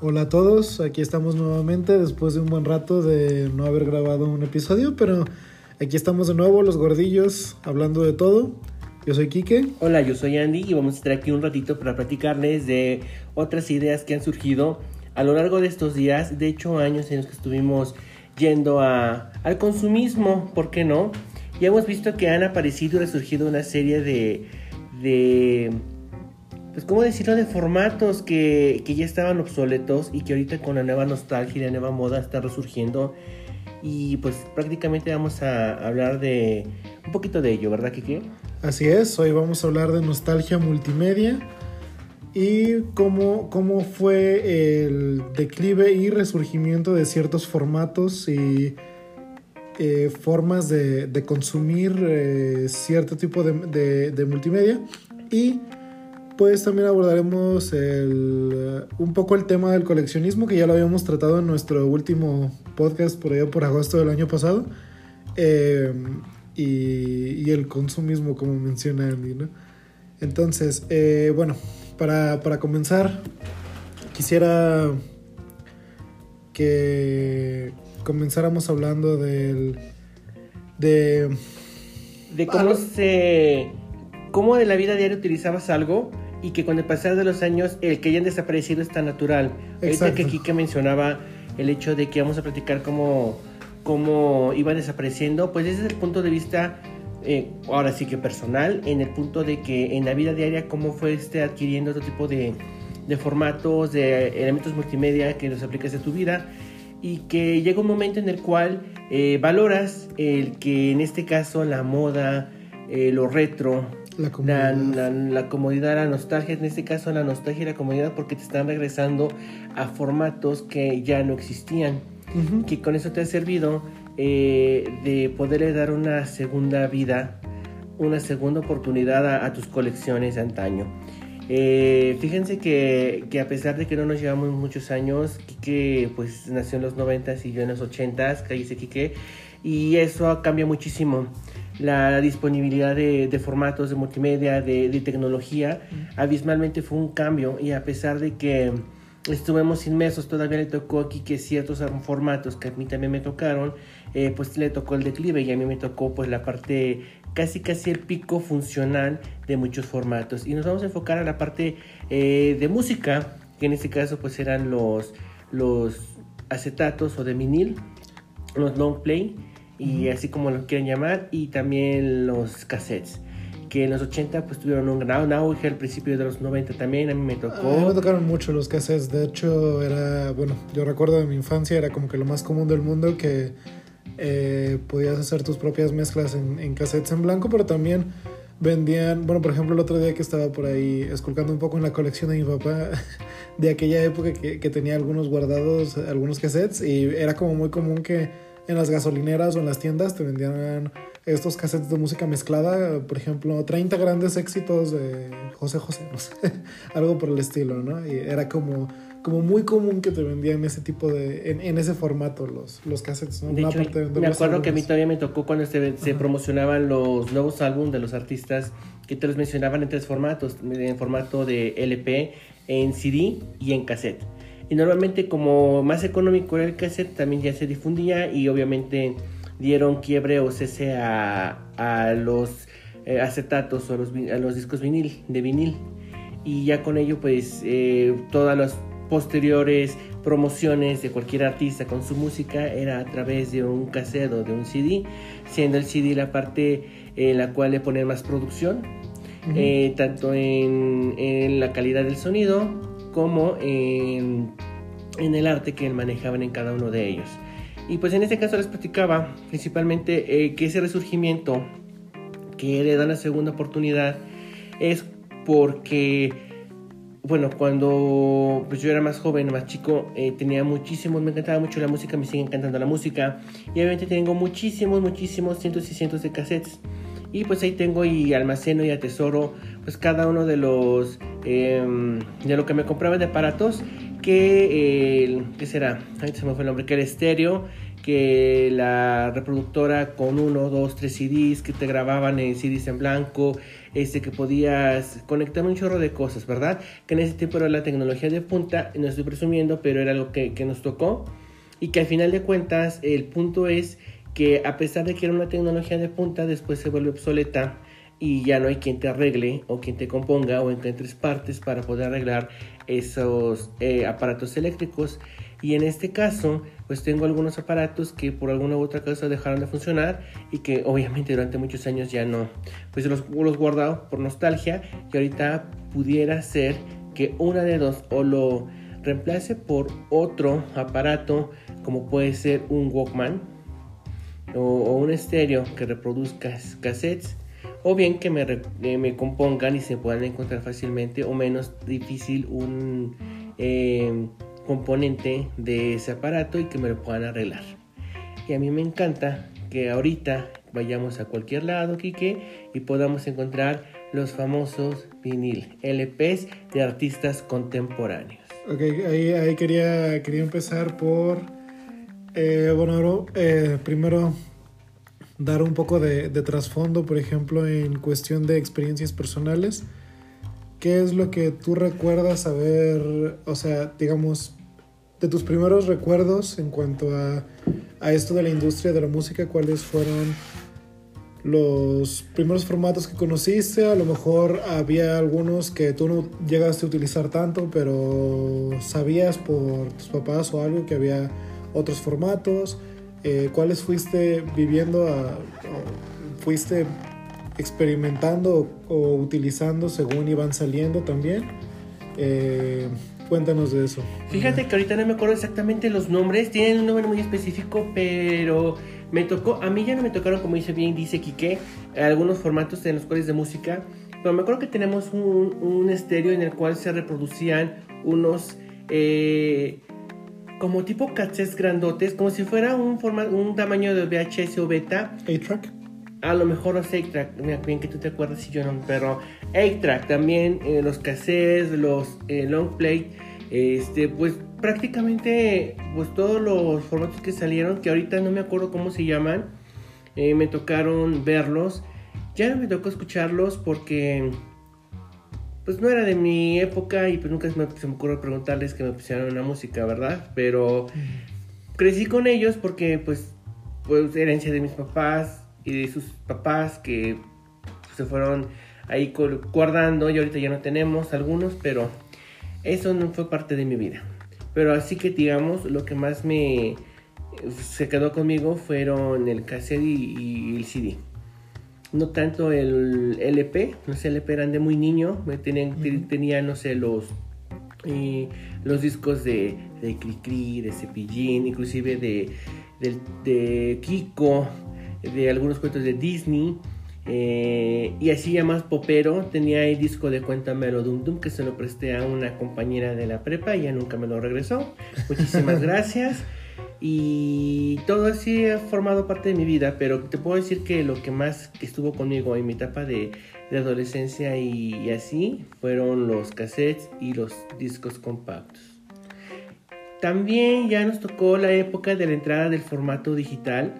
Hola a todos, aquí estamos nuevamente después de un buen rato de no haber grabado un episodio, pero aquí estamos de nuevo, los gordillos, hablando de todo. Yo soy Quique. Hola, yo soy Andy y vamos a estar aquí un ratito para platicarles de otras ideas que han surgido a lo largo de estos días, de hecho años en los que estuvimos yendo al consumismo, ¿por qué no? Y hemos visto que han aparecido y resurgido una serie de, de pues, ¿cómo decirlo? De formatos que, que, ya estaban obsoletos y que ahorita con la nueva nostalgia y la nueva moda están resurgiendo. Y pues prácticamente vamos a hablar de un poquito de ello, ¿verdad, Kiki? Así es, hoy vamos a hablar de nostalgia multimedia y cómo, cómo fue el declive y resurgimiento de ciertos formatos y eh, formas de, de consumir eh, cierto tipo de, de, de multimedia. Y pues también abordaremos el, un poco el tema del coleccionismo, que ya lo habíamos tratado en nuestro último podcast por allá por agosto del año pasado. Eh, y, y, el consumismo, como menciona Andy, ¿no? Entonces, eh, bueno, para, para, comenzar, quisiera que comenzáramos hablando del... de... De cómo se... cómo de la vida diaria utilizabas algo y que con el pasar de los años el que hayan desaparecido está natural. Exacto. Ahorita que Kike mencionaba el hecho de que vamos a platicar cómo, cómo iba desapareciendo, pues ese es el punto de vista, eh, ahora sí que personal, en el punto de que en la vida diaria cómo fue este adquiriendo otro tipo de, de formatos, de elementos multimedia que los aplicas a tu vida y que llega un momento en el cual eh, valoras el que en este caso la moda, eh, lo retro, la comodidad. La, la, la, comodidad, la nostalgia, en este caso la nostalgia y la comodidad porque te están regresando a formatos que ya no existían. Uh -huh. Que con eso te ha servido eh, de poderle dar una segunda vida, una segunda oportunidad a, a tus colecciones de antaño. Eh, fíjense que, que, a pesar de que no nos llevamos muchos años, Quique pues nació en los 90 y yo en los 80s, cállese Quique, y eso cambia muchísimo la disponibilidad de, de formatos de multimedia, de, de, tecnología, abismalmente fue un cambio. Y a pesar de que estuvimos inmersos, todavía le tocó aquí que ciertos formatos que a mí también me tocaron, eh, pues le tocó el declive y a mí me tocó pues la parte casi casi el pico funcional de muchos formatos. Y nos vamos a enfocar a la parte eh, de música, que en este caso pues eran los, los acetatos o de vinil, los long play, y así como lo quieren llamar, y también los cassettes que en los 80 pues tuvieron un gran auge, al principio de los 90 también, a mí me tocó. A mí me tocaron mucho los cassettes, de hecho era, bueno, yo recuerdo de mi infancia, era como que lo más común del mundo que eh, podías hacer tus propias mezclas en, en, cassettes en blanco, pero también vendían, bueno, por ejemplo, el otro día que estaba por ahí esculcando un poco en la colección de mi papá, de aquella época que, que tenía algunos guardados, algunos cassettes, y era como muy común que en las gasolineras o en las tiendas te vendían estos cassettes de música mezclada, por ejemplo, 30 grandes éxitos de José José, no sé, algo por el estilo, ¿no? Y era como, como muy común que te vendían ese tipo de, en, en ese formato los, los cassettes, ¿no? De hecho, de me acuerdo que a mí todavía me tocó cuando se, se promocionaban los nuevos álbumes de los artistas que te los mencionaban en tres formatos, en formato de LP, en CD y en cassette. Y normalmente como más económico era el cassette, también ya se difundía y obviamente dieron quiebre o cese a, a los eh, acetatos o a los, a los, discos vinil, de vinil. Y ya con ello, pues, eh, todas las posteriores promociones de cualquier artista con su música era a través de un cassette o de un CD, siendo el CD la parte en la cual le ponen más producción, uh -huh. eh, tanto en, en, la calidad del sonido como en, en el arte que manejaban en cada uno de ellos. Y pues en este caso les platicaba principalmente eh, que ese resurgimiento que le dan la segunda oportunidad es porque, bueno, cuando pues yo era más joven, más chico, eh, tenía muchísimos, me encantaba mucho la música, me sigue encantando la música. Y obviamente tengo muchísimos, muchísimos, cientos y cientos de cassettes. Y pues ahí tengo y almaceno y atesoro pues cada uno de los, eh, de lo que me compraba de aparatos que, eh, ¿qué será? Ahí se me fue el nombre, que el estéreo, que la reproductora con uno, dos, tres CDs que te grababan en CDs en blanco, este que podías conectar un chorro de cosas, ¿verdad? Que en ese tiempo era la tecnología de punta, no estoy presumiendo, pero era algo que, que nos tocó y que al final de cuentas el punto es que a pesar de que era una tecnología de punta, después se vuelve obsoleta y ya no hay quien te arregle o quien te componga o encuentres partes para poder arreglar esos eh, aparatos eléctricos. Y en este caso, pues tengo algunos aparatos que por alguna u otra cosa dejaron de funcionar y que obviamente durante muchos años ya no. Pues los, los guardado por nostalgia y ahorita pudiera ser que una de dos o lo reemplace por otro aparato como puede ser un Walkman o, o un estéreo que reproduzca cassettes o bien que me, me, compongan y se puedan encontrar fácilmente o menos difícil un eh, componente de ese aparato y que me lo puedan arreglar. Y a mí me encanta que ahorita vayamos a cualquier lado, Kike, y podamos encontrar los famosos vinil LPs de artistas contemporáneos. Ok, ahí, ahí quería, quería empezar por, eh, bueno, eh, primero dar un poco de, de trasfondo, por ejemplo, en cuestión de experiencias personales. ¿Qué es lo que tú recuerdas saber, o sea, digamos, de tus primeros recuerdos en cuanto a, a esto de la industria de la música? ¿Cuáles fueron los primeros formatos que conociste? A lo mejor había algunos que tú no llegaste a utilizar tanto, pero sabías por tus papás o algo que había otros formatos eh, cuáles fuiste viviendo, fuiste experimentando o, o, utilizando según iban saliendo también. Eh, cuéntanos de eso. Fíjate que ahorita no me acuerdo exactamente los nombres, tienen un nombre muy específico, pero me tocó, a mí ya no me tocaron, como dice bien, dice Quique, algunos formatos en los cuales de música, pero me acuerdo que tenemos un, un estéreo en el cual se reproducían unos... Eh, como tipo cassettes grandotes, como si fuera un, forma, un tamaño de VHS o beta. A-Track. A lo mejor los A-Track, bien que tú te acuerdas si yo no, pero A-Track también, eh, los cassettes, los eh, long play, este, pues prácticamente pues todos los formatos que salieron, que ahorita no me acuerdo cómo se llaman, eh, me tocaron verlos. Ya no me tocó escucharlos porque pues no era de mi época y pues nunca se me, se me ocurrió preguntarles que me pusieran una música, ¿verdad? Pero crecí con ellos porque pues, pues herencia de mis papás y de sus papás que se fueron ahí guardando y ahorita ya no tenemos algunos, pero eso no fue parte de mi vida. Pero así que digamos, lo que más me se quedó conmigo fueron el cassette y, y el CD no tanto el LP, los LP eran de muy niño, tenían, tenía, no sé, los, eh, los discos de, de Cricri, de Cepillín, inclusive de, de, de, Kiko, de algunos cuentos de Disney. Eh, y así ya más popero, tenía el disco de Cuéntamelo Dum Dum que se lo presté a una compañera de la prepa y ya nunca me lo regresó. Muchísimas gracias. Y todo así ha formado parte de mi vida, pero te puedo decir que lo que más estuvo conmigo en mi etapa de, de adolescencia y, y, así fueron los cassettes y los discos compactos. También ya nos tocó la época de la entrada del formato digital.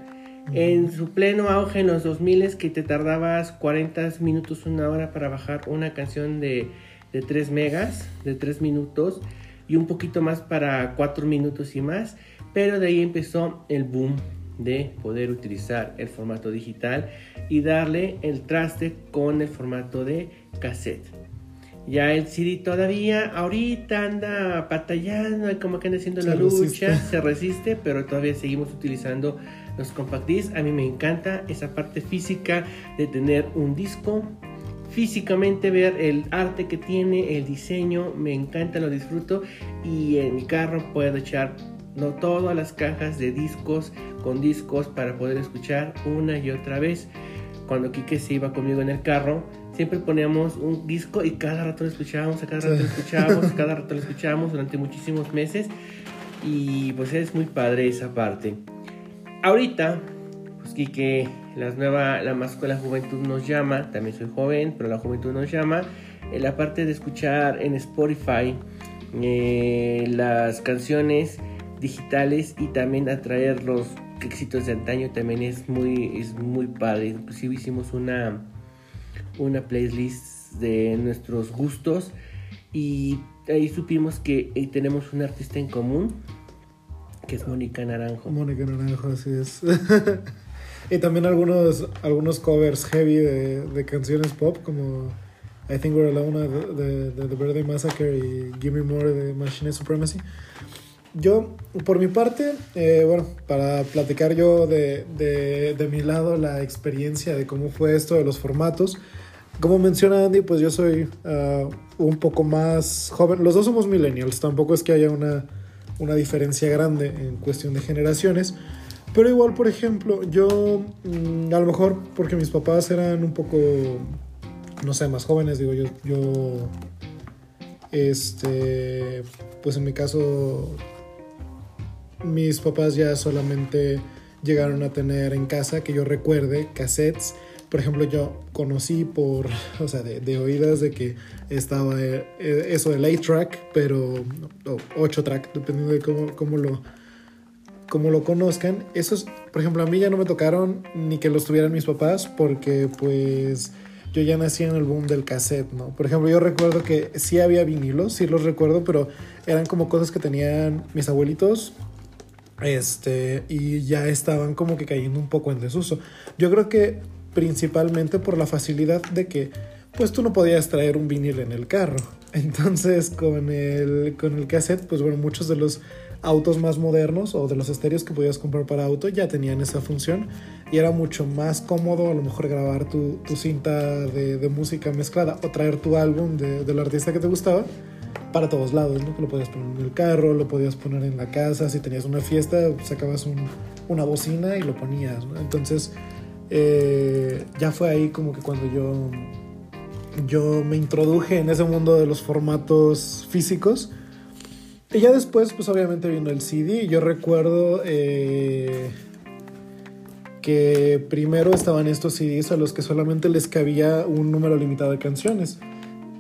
En su pleno auge en los 2000 que te tardabas 40 minutos, una hora para bajar una canción de, de 3 megas, de 3 minutos y un poquito más para 4 minutos y más pero de ahí empezó el boom de poder utilizar el formato digital y darle el traste con el formato de cassette. Ya el CD todavía ahorita anda batallando, como que anda haciendo se la lucha, se resiste, pero todavía seguimos utilizando los compact discs. A mí me encanta esa parte física de tener un disco, físicamente ver el arte que tiene, el diseño, me encanta, lo disfruto y en mi carro puedo echar no todas las cajas de discos con discos para poder escuchar una y otra vez. Cuando Kike se iba conmigo en el carro, siempre poníamos un disco y cada rato lo escuchábamos, cada rato lo escuchábamos, cada rato lo escuchábamos durante muchísimos meses. Y pues es muy padre esa parte. Ahorita, pues Kike, la nueva, la más la juventud nos llama, también soy joven, pero la juventud nos llama. En la parte de escuchar en Spotify eh, las canciones digitales y también atraer los éxitos de antaño también es muy, es muy padre. Inclusive hicimos una, una playlist de nuestros gustos y ahí supimos que eh, tenemos un artista en común que es Mónica Naranjo. Mónica Naranjo, así es. y también algunos, algunos covers heavy de, de canciones pop como I Think We're Alone de, de, The Birthday Massacre y Give Me More de Machine Supremacy. Yo, por mi parte, eh, bueno, para platicar yo de, de, de, mi lado la experiencia de cómo fue esto de los formatos, como menciona Andy, pues yo soy uh, un poco más joven. Los dos somos millennials, tampoco es que haya una, una diferencia grande en cuestión de generaciones. Pero igual, por ejemplo, yo, mm, a lo mejor porque mis papás eran un poco, no sé, más jóvenes, digo, yo, yo, este, pues en mi caso mis papás ya solamente llegaron a tener en casa, que yo recuerde, cassettes. Por ejemplo, yo conocí por, o sea, de, oídas de que estaba eh, eso del 8-track, pero, o 8-track, dependiendo de cómo, cómo, lo, cómo lo conozcan. Esos, por ejemplo, a mí ya no me tocaron ni que los tuvieran mis papás, porque pues yo ya nací en el boom del cassette, ¿no? Por ejemplo, yo recuerdo que sí había vinilos, sí los recuerdo, pero eran como cosas que tenían mis abuelitos este, y ya estaban como que cayendo un poco en desuso. Yo creo que principalmente por la facilidad de que pues tú no podías traer un vinil en el carro. Entonces con el, con el cassette, pues bueno, muchos de los autos más modernos o de los estéreos que podías comprar para auto ya tenían esa función y era mucho más cómodo a lo mejor grabar tu, tu cinta de, de, música mezclada o traer tu álbum de, del artista que te gustaba para todos lados, ¿no? Lo podías poner en el carro, lo podías poner en la casa, si tenías una fiesta, sacabas un, una bocina y lo ponías, ¿no? Entonces, eh, ya fue ahí como que cuando yo, yo me introduje en ese mundo de los formatos físicos. Y ya después, pues obviamente vino el CD. Yo recuerdo eh, que primero estaban estos CDs a los que solamente les cabía un número limitado de canciones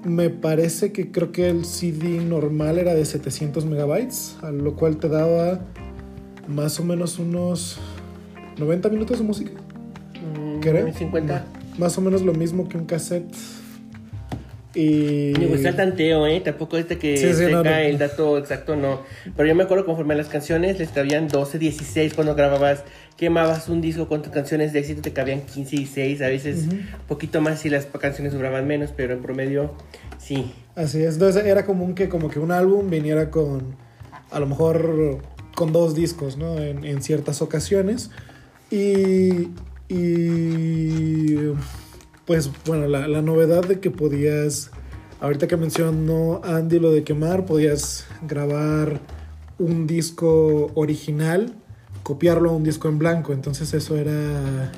me parece que creo que el CD normal era de 700 megabytes, a lo cual te daba más o menos unos 90 minutos de música. Mm, creo. 50. Más o menos lo mismo que un cassette. Y... Me gusta el tanteo, ¿eh? Tampoco este que sí, el dato exacto, no. Pero yo me acuerdo conforme a las canciones, les cabían 12, 16 cuando grababas quemabas un disco con tus canciones de éxito, te cabían 15 y 6, a veces un poquito más si las canciones duraban menos, pero en promedio sí. Así es, entonces era común que como que un álbum viniera con, a lo mejor con dos discos, ¿no? En, en ciertas ocasiones. Y, y pues bueno, la, la, novedad de que podías, ahorita que mencionó Andy lo de quemar, podías grabar un disco original copiarlo a un disco en blanco. Entonces eso era,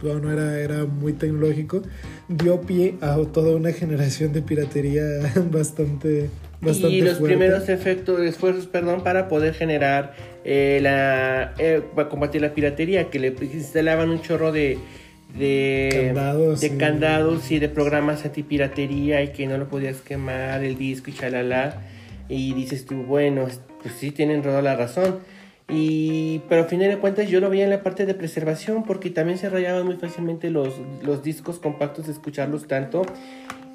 bueno, era, era muy tecnológico. Dio pie a toda una generación de piratería bastante... Bastante y los fuerte. primeros efectos, esfuerzos, perdón, para poder generar eh, la, eh, para combatir la piratería, que le instalaban un chorro de, de candados, de candados y de programas antipiratería y que no lo podías quemar el disco y chalala. Y dices tú, bueno, pues sí tienen toda la razón. Y, pero a fin de cuentas yo lo veía en la parte de preservación porque también se rayaban muy fácilmente los, los discos compactos de escucharlos tanto.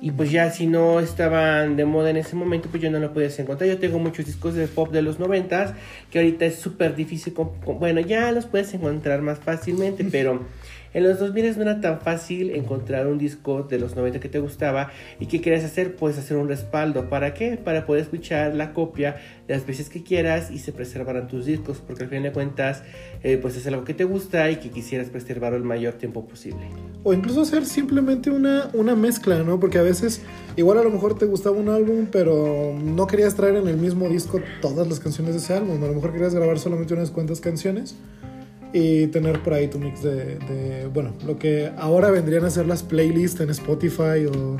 Y pues ya si no estaban de moda en ese momento, pues yo no lo podía encontrar. Yo tengo muchos discos de pop de los noventas que ahorita es súper difícil. bueno, ya los puedes encontrar más fácilmente, pero en los 2000 no era tan fácil encontrar un disco de los 90 que te gustaba y que querías hacer, puedes hacer un respaldo. ¿Para qué? Para poder escuchar la copia las veces que quieras y se preservarán tus discos, porque al fin de cuentas, eh, pues es algo que te gusta y que quisieras preservarlo el mayor tiempo posible. O incluso hacer simplemente una, una mezcla, ¿no? Porque a veces, igual a lo mejor te gustaba un álbum, pero no querías traer en el mismo disco todas las canciones de ese álbum. A lo mejor querías grabar solamente unas cuantas canciones y tener por ahí tu mix de, bueno, lo que ahora vendrían a ser las playlists en Spotify o,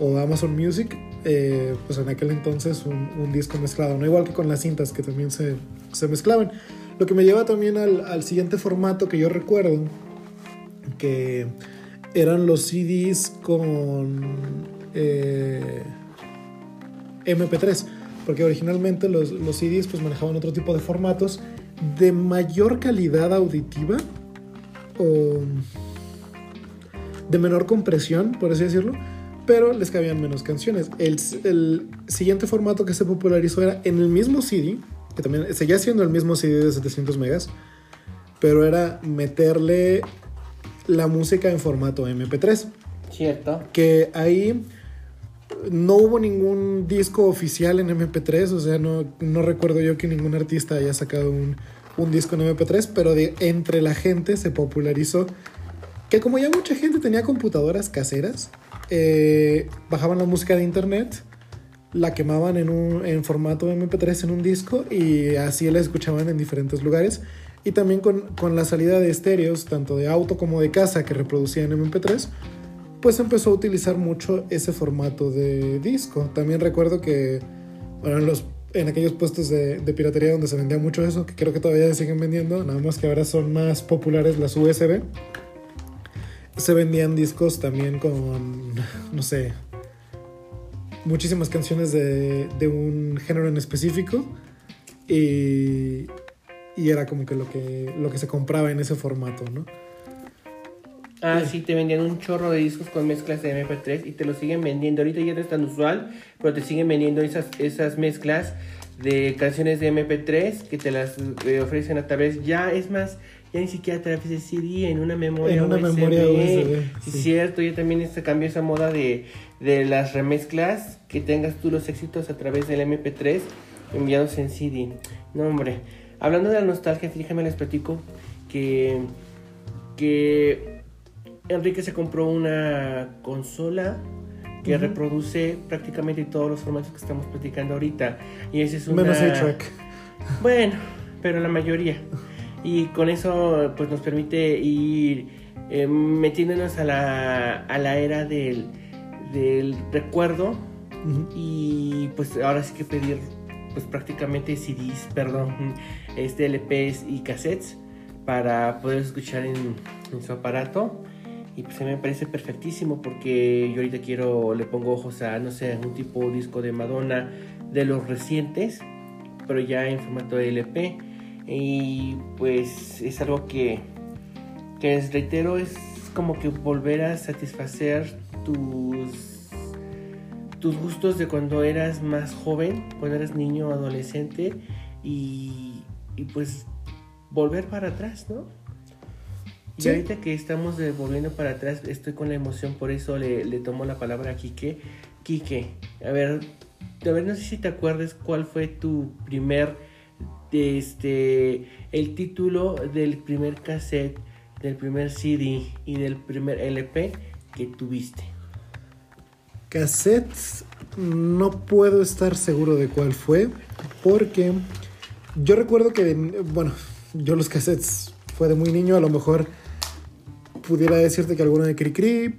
o Amazon Music, eh, pues en aquel entonces un, disco mezclado, no igual que con las cintas que también se, se mezclaban. Lo que me lleva también al, al, siguiente formato que yo recuerdo, que eran los CDs con eh, MP3, porque originalmente los, los CDs pues manejaban otro tipo de formatos de mayor calidad auditiva o de menor compresión, por así decirlo, pero les cabían menos canciones. El, el, siguiente formato que se popularizó era en el mismo CD, que también seguía siendo el mismo CD de 700 megas, pero era meterle la música en formato MP3. Cierto. Que ahí no hubo ningún disco oficial en MP3, o sea, no, no recuerdo yo que ningún artista haya sacado un, un disco en MP3, pero de, entre la gente se popularizó que como ya mucha gente tenía computadoras caseras, eh, bajaban la música de internet, la quemaban en, un, en formato MP3 en un disco y así la escuchaban en diferentes lugares. Y también con, con la salida de estéreos, tanto de auto como de casa, que reproducían MP3, pues empezó a utilizar mucho ese formato de disco. También recuerdo que, bueno, en, los, en aquellos puestos de, piratería donde se vendía mucho eso, que creo que todavía siguen vendiendo, nada más que ahora son más populares las USB, se vendían discos también con, no sé, muchísimas canciones de, de un género en específico y, y, era como que lo, que lo que se compraba en ese formato, ¿no? Ah, sí, te vendían un chorro de discos con mezclas de MP3 y te lo siguen vendiendo. Ahorita ya no es tan usual, pero te siguen vendiendo esas, esas mezclas de canciones de MP3 que te las eh, ofrecen a través. Ya es más, ya ni siquiera a través de CD, en una memoria en una USB. memoria USB. Sí, sí. cierto, ya también se cambió esa moda de, de las remezclas, que tengas tú los éxitos a través del MP3 enviados en CD. No, hombre. Hablando de la nostalgia, fíjame, les platico que, que Enrique se compró una consola que uh -huh. reproduce prácticamente todos los formatos que estamos platicando ahorita. Y ese es una... Menos A-Track. Bueno, pero la mayoría. Y con eso pues nos permite ir eh, metiéndonos a la, a la era del, del recuerdo uh -huh. y pues ahora sí que pedir pues prácticamente CDs, perdón, este LPs y cassettes para poder escuchar en, en su aparato y pues mí me parece perfectísimo porque yo ahorita quiero, le pongo ojos a, no sé, un tipo disco de Madonna de los recientes, pero ya en formato de LP. Y pues es algo que, que les reitero, es como que volver a satisfacer tus, tus gustos de cuando eras más joven, cuando eras niño adolescente y, y pues volver para atrás, ¿no? Y ahorita que estamos volviendo para atrás, estoy con la emoción, por eso le, le tomo la palabra a Quique. Quique, a ver, a ver, no sé si te acuerdas cuál fue tu primer, este, el título del primer cassette, del primer CD y del primer LP que tuviste. Cassettes, no puedo estar seguro de cuál fue, porque yo recuerdo que, bueno, yo los cassettes fue de muy niño, a lo mejor pudiera decirte que alguno de Cricri,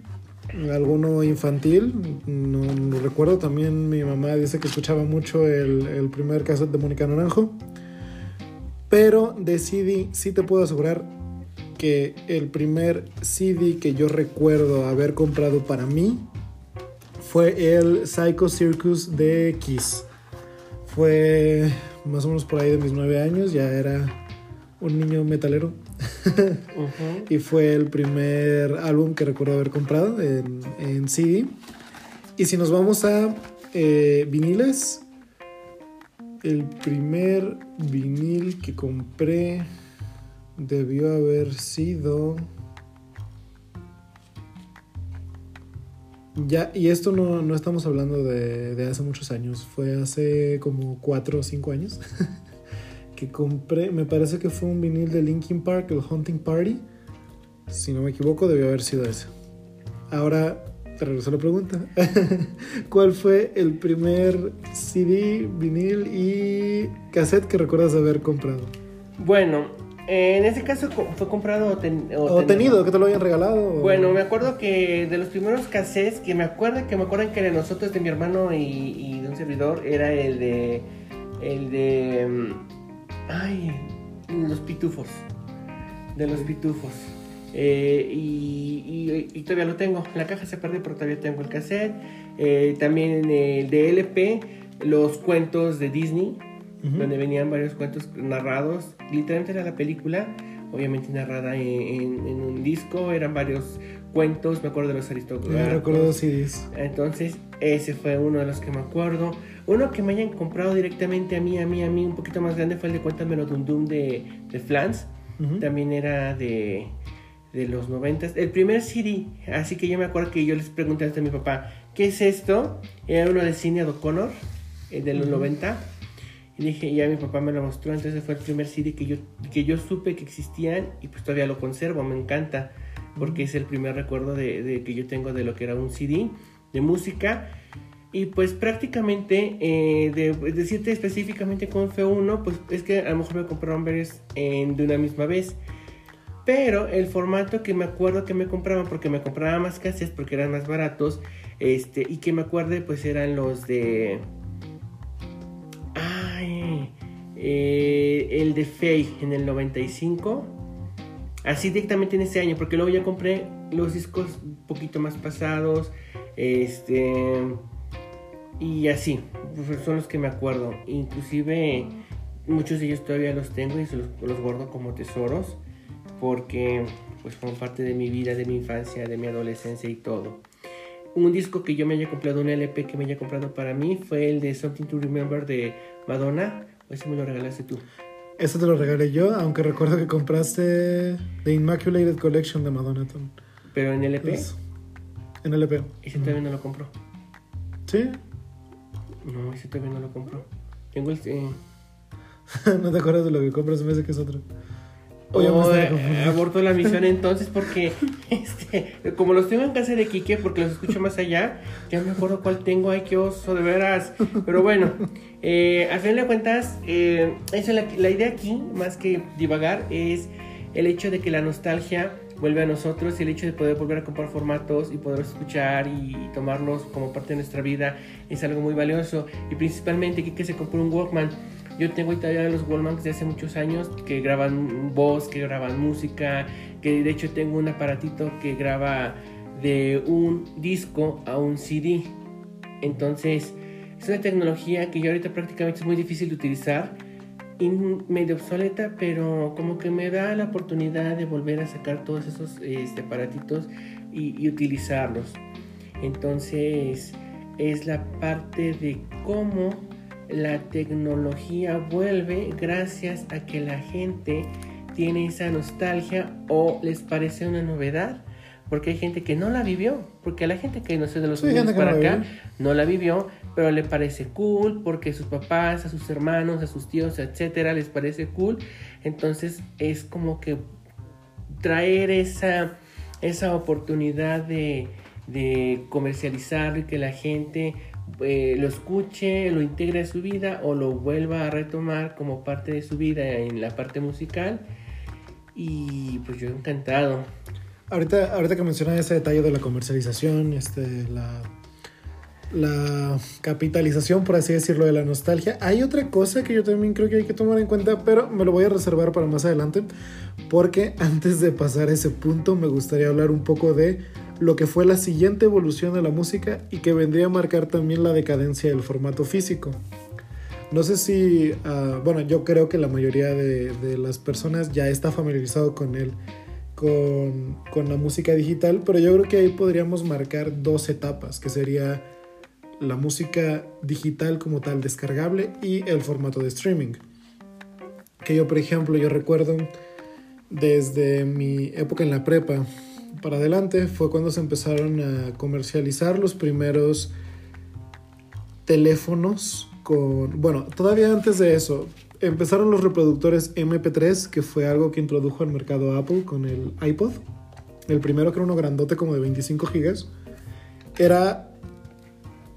alguno infantil, no, no, recuerdo. También mi mamá dice que escuchaba mucho el, el, primer cassette de Mónica Naranjo. Pero de CD sí te puedo asegurar que el primer CD que yo recuerdo haber comprado para mí fue el Psycho Circus de Kiss. Fue más o menos por ahí de mis nueve años, ya era un niño metalero. uh -huh. y fue el primer álbum que recuerdo haber comprado en, en CD. Y si nos vamos a eh, viniles, el primer vinil que compré debió haber sido... Ya, y esto no, no estamos hablando de, de, hace muchos años, fue hace como 4 o 5 años. que compré, me parece que fue un vinil de Linkin Park, el Hunting Party. Si no me equivoco, debió haber sido ese. Ahora te regreso la pregunta. ¿Cuál fue el primer CD, vinil y cassette que recuerdas haber comprado? Bueno, en ese caso fue comprado o, ten, o, o tenido, que te lo habían regalado. Bueno, me acuerdo que de los primeros cassettes que me acuerdo que me acuerdan que de nosotros, de mi hermano y, y de un servidor, era el de el de Ay, los pitufos. De los pitufos. Eh, y, y, y, todavía lo tengo. La caja se perdió, pero todavía tengo el cassette. Eh, también el de LP, los cuentos de Disney. donde venían varios cuentos narrados. Literalmente era la película, obviamente narrada en, un disco, eran varios cuentos, me acuerdo de los aristócratas. Me recuerdo CDs. Entonces, ese fue uno de los que me acuerdo. Uno que me hayan comprado directamente a mí, a mí, a mí, un poquito más grande fue el de Cuéntamelo Dum Dum de, de Flans. También era de, de los noventas. El primer CD, así que yo me acuerdo que yo les pregunté a mi papá, ¿qué es esto? Era uno de Cine O'Connor, el de los 90. Y dije, ya mi papá me lo mostró, entonces fue el primer CD que yo, que yo supe que existían y pues todavía lo conservo, me encanta, porque es el primer recuerdo de, que yo tengo de lo que era un CD de música. Y pues prácticamente, eh, de, decirte específicamente cómo fue uno, pues es que a lo mejor me compraron varios en, de una misma vez. Pero el formato que me acuerdo que me compraban, porque me compraba más cassettes porque eran más baratos, este, y que me acuerde pues eran los de eh, el de Faye en el 95. Así directamente en ese año, porque luego ya compré los discos un poquito más pasados. Este. Y así, pues, son los que me acuerdo. Inclusive muchos de ellos todavía los tengo y los, los guardo como tesoros. Porque pues fueron parte de mi vida, de mi infancia, de mi adolescencia y todo. Un disco que yo me haya comprado, un LP que me haya comprado para mí, fue el de Something to Remember de Madonna ese me lo regalaste tú. Ese te lo regalé yo, aunque recuerdo que compraste The Immaculated Collection de Madonna. ¿Pero en LP? en LP. ¿Ese todavía no lo compró? ¿Sí? No, ese todavía no lo compró. Tengo el... Eh... no te acuerdas de lo que compras, me dice que es otro. O eh, aborto la misión entonces porque este, como los tengo en casa de Kike porque los escucho más allá, ya me acuerdo cuál tengo, ay qué oso, de veras. Pero bueno, eh, al final de cuentas, eh, eso, la, la idea aquí, más que divagar, es el hecho de que la nostalgia vuelve a nosotros y el hecho de poder volver a comprar formatos y poder escuchar y, tomarlos como parte de nuestra vida es algo muy valioso. Y principalmente Kike se compró un Walkman yo tengo todavía los Wallman de hace muchos años que graban voz, que graban música, que de hecho tengo un aparatito que graba de un disco a un CD. Entonces, es una tecnología que yo ahorita prácticamente es muy difícil de utilizar medio obsoleta, pero como que me da la oportunidad de volver a sacar todos esos este, aparatitos y, y utilizarlos. Entonces, es la parte de cómo la tecnología vuelve gracias a que la gente tiene esa nostalgia o les parece una novedad. Porque hay gente que no la vivió, porque a la gente que no sé de los años para acá no la vivió, pero le parece cool, porque a sus papás, a sus hermanos, a sus tíos, etcétera, les parece cool. Entonces es como que traer esa, esa oportunidad de, de comercializarlo y que la gente eh, lo escuche, lo integre a su vida o lo vuelva a retomar como parte de su vida en la parte musical. Y pues yo encantado. Ahorita, ahorita que mencionas ese detalle de la comercialización, este, la, capitalización, por así decirlo, de la nostalgia, hay otra cosa que yo también creo que hay que tomar en cuenta, pero me lo voy a reservar para más adelante, porque antes de pasar a ese punto me gustaría hablar un poco de lo que fue la siguiente evolución de la música y que vendría a marcar también la decadencia del formato físico. No sé si, ah, bueno, yo creo que la mayoría de, las personas ya está familiarizado con él, con, con, la música digital, pero yo creo que ahí podríamos marcar dos etapas, que sería la música digital como tal descargable y el formato de streaming. Que yo, por ejemplo, yo recuerdo desde mi época en la prepa, para adelante fue cuando se empezaron a comercializar los primeros teléfonos con... Bueno, todavía antes de eso, empezaron los reproductores MP3, que fue algo que introdujo al mercado Apple con el iPod. El primero que era uno grandote como de 25 gigas. Era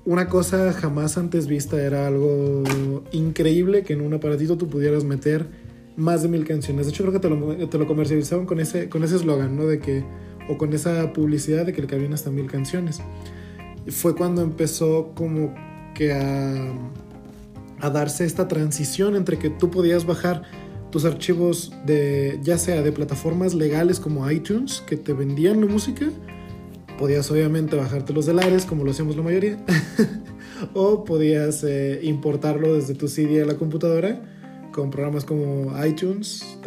una cosa jamás antes vista, era algo increíble que en un aparatito tú pudieras meter más de mil canciones. De hecho creo que te lo, te lo comercializaban con ese con ese eslogan, ¿no? De que o con esa publicidad de que le cabían hasta mil canciones. fue cuando empezó como que a, a darse esta transición entre que tú podías bajar tus archivos de ya sea de plataformas legales como iTunes que te vendían la música, podías obviamente bajarte los de Lares como lo hacemos la mayoría, o podías eh, importarlo desde tu CD a la computadora con programas como iTunes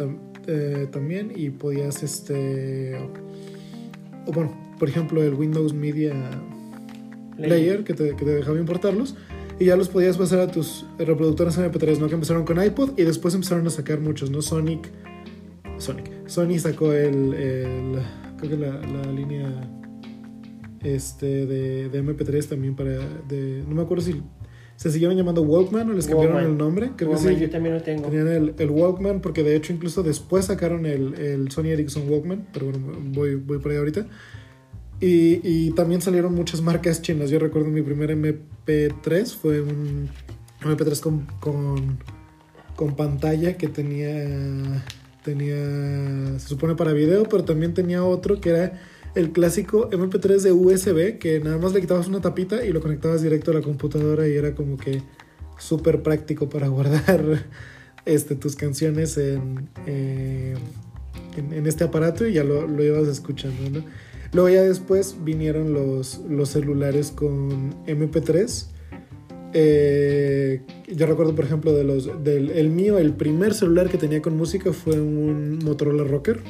eh, también y podías este o bueno por ejemplo el Windows Media Player, que, te, que, te, dejaba importarlos y ya los podías pasar a tus reproductores MP3 no que empezaron con iPod y después empezaron a sacar muchos no Sonic Sonic Sony sacó el, el creo que la, la línea este de, de, MP3 también para de, no me acuerdo si se siguieron llamando Walkman o les cambiaron el nombre. Creo Walkman, que sí, yo también lo tengo. Tenían el, el, Walkman, porque de hecho incluso después sacaron el, el Sony Ericsson Walkman, pero bueno, voy, voy por ahí ahorita. Y, y, también salieron muchas marcas chinas. Yo recuerdo mi primer MP3 fue un MP3 con, con, con pantalla que tenía, tenía, se supone para video, pero también tenía otro que era el clásico MP3 de USB que nada más le quitabas una tapita y lo conectabas directo a la computadora y era como que súper práctico para guardar este, tus canciones en, eh, en, este aparato y ya lo, lo ibas escuchando. ¿no? Luego ya después vinieron los, los celulares con MP3. Eh, yo recuerdo, por ejemplo, de los, del el mío, el primer celular que tenía con música fue un Motorola Rocker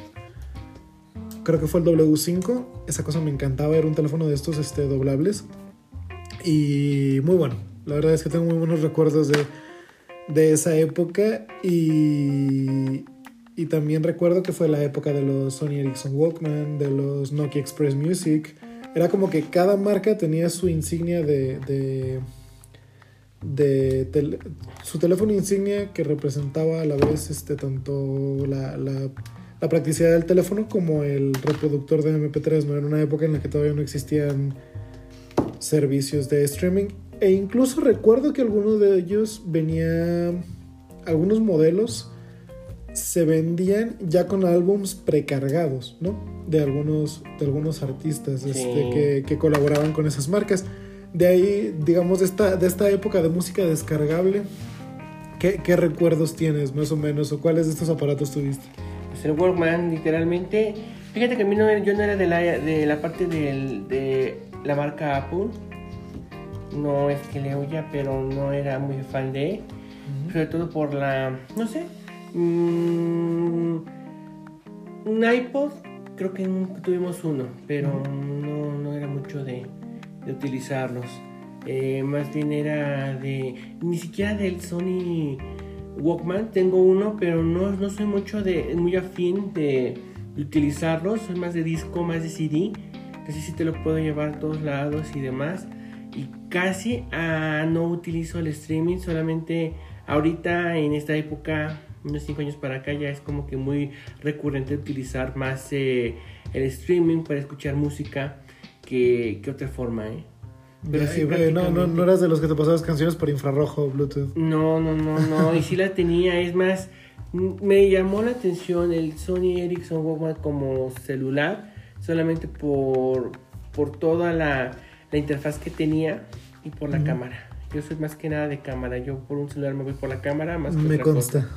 creo que fue el W5. Esa cosa me encantaba, era un teléfono de estos este, doblables. Y muy bueno. La verdad es que tengo muy buenos recuerdos de, de esa época. Y, y también recuerdo que fue la época de los Sony Ericsson Walkman, de los Nokia Express Music. Era como que cada marca tenía su insignia de, de de su teléfono insignia que representaba a la vez este tanto la, la la practicidad del teléfono como el reproductor de MP3, ¿no? Era una época en la que todavía no existían servicios de streaming. E incluso recuerdo que algunos de ellos venía. Algunos modelos se vendían ya con álbums precargados, ¿no? De algunos, de algunos artistas este, que, colaboraban con esas marcas. De ahí, digamos, de esta, de esta época de música descargable, ¿qué, ¿qué recuerdos tienes más o menos? ¿O cuáles de estos aparatos tuviste? el Walkman, literalmente. Fíjate que a mí no, yo no era de la, de la parte de la marca Apple. No es que le oya, pero no era muy fan de. Sobre todo por la. No sé. Mm, un iPod, creo que tuvimos uno, pero no, no, era mucho de, utilizarlos. Eh, más bien era de. Ni siquiera del Sony Walkman, tengo uno, pero no, no soy mucho de, muy afín de, utilizarlo, soy más de disco, más de CD, entonces sí te lo puedo llevar a todos lados y demás. Y casi ah, no utilizo el streaming, solamente ahorita en esta época, unos 5 años para acá, ya es como que muy recurrente utilizar más eh, el streaming para escuchar música que, que otra forma. ¿eh? Pero sí, no, no, no eras de los que te pasabas canciones por infrarrojo, Bluetooth. No, no, no, no. y sí la tenía. Es más, me llamó la atención el Sony Ericsson Walkman como celular, solamente por, por toda la, la interfaz que tenía y por la cámara. Yo soy más que nada de cámara. Yo por un celular me voy por la cámara más que Me consta.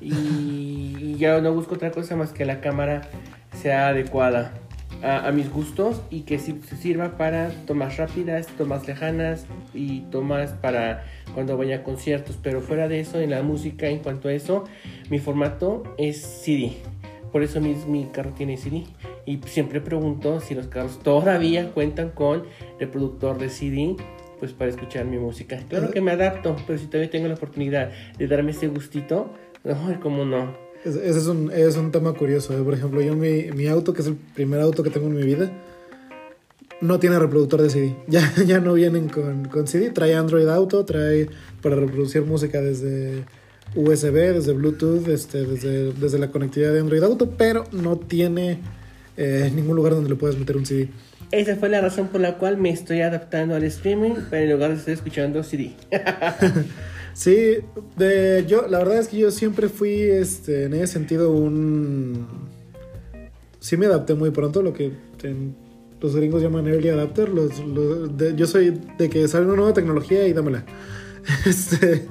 Y, y ya no busco otra cosa más que la cámara sea adecuada a, mis gustos y que sirva para tomas rápidas, tomas lejanas y tomas para cuando vaya a conciertos. Pero fuera de eso, en la música, en cuanto a eso, mi formato es CD. Por eso mi, mi carro tiene CD. Y siempre pregunto si los carros todavía cuentan con reproductor de CD pues para escuchar mi música. Claro que me adapto, pero si todavía tengo la oportunidad de darme ese gustito, no, como no. Ese es un, es un tema curioso. ¿eh? Por ejemplo, yo mi, mi auto, que es el primer auto que tengo en mi vida, no tiene reproductor de CD. Ya, ya no vienen con, con CD. Trae Android Auto, trae para reproducir música desde USB, desde Bluetooth, este, desde, desde la conectividad de Android Auto, pero no tiene eh, ningún lugar donde le puedas meter un CD. Esa fue la razón por la cual me estoy adaptando al streaming, pero en lugar de estar escuchando CD. Sí, de, yo, la verdad es que yo siempre fui, este, en ese sentido, un... Sí me adapté muy pronto, lo que los gringos llaman early adapter. Los, yo soy de que sale una nueva tecnología y dámela. Este,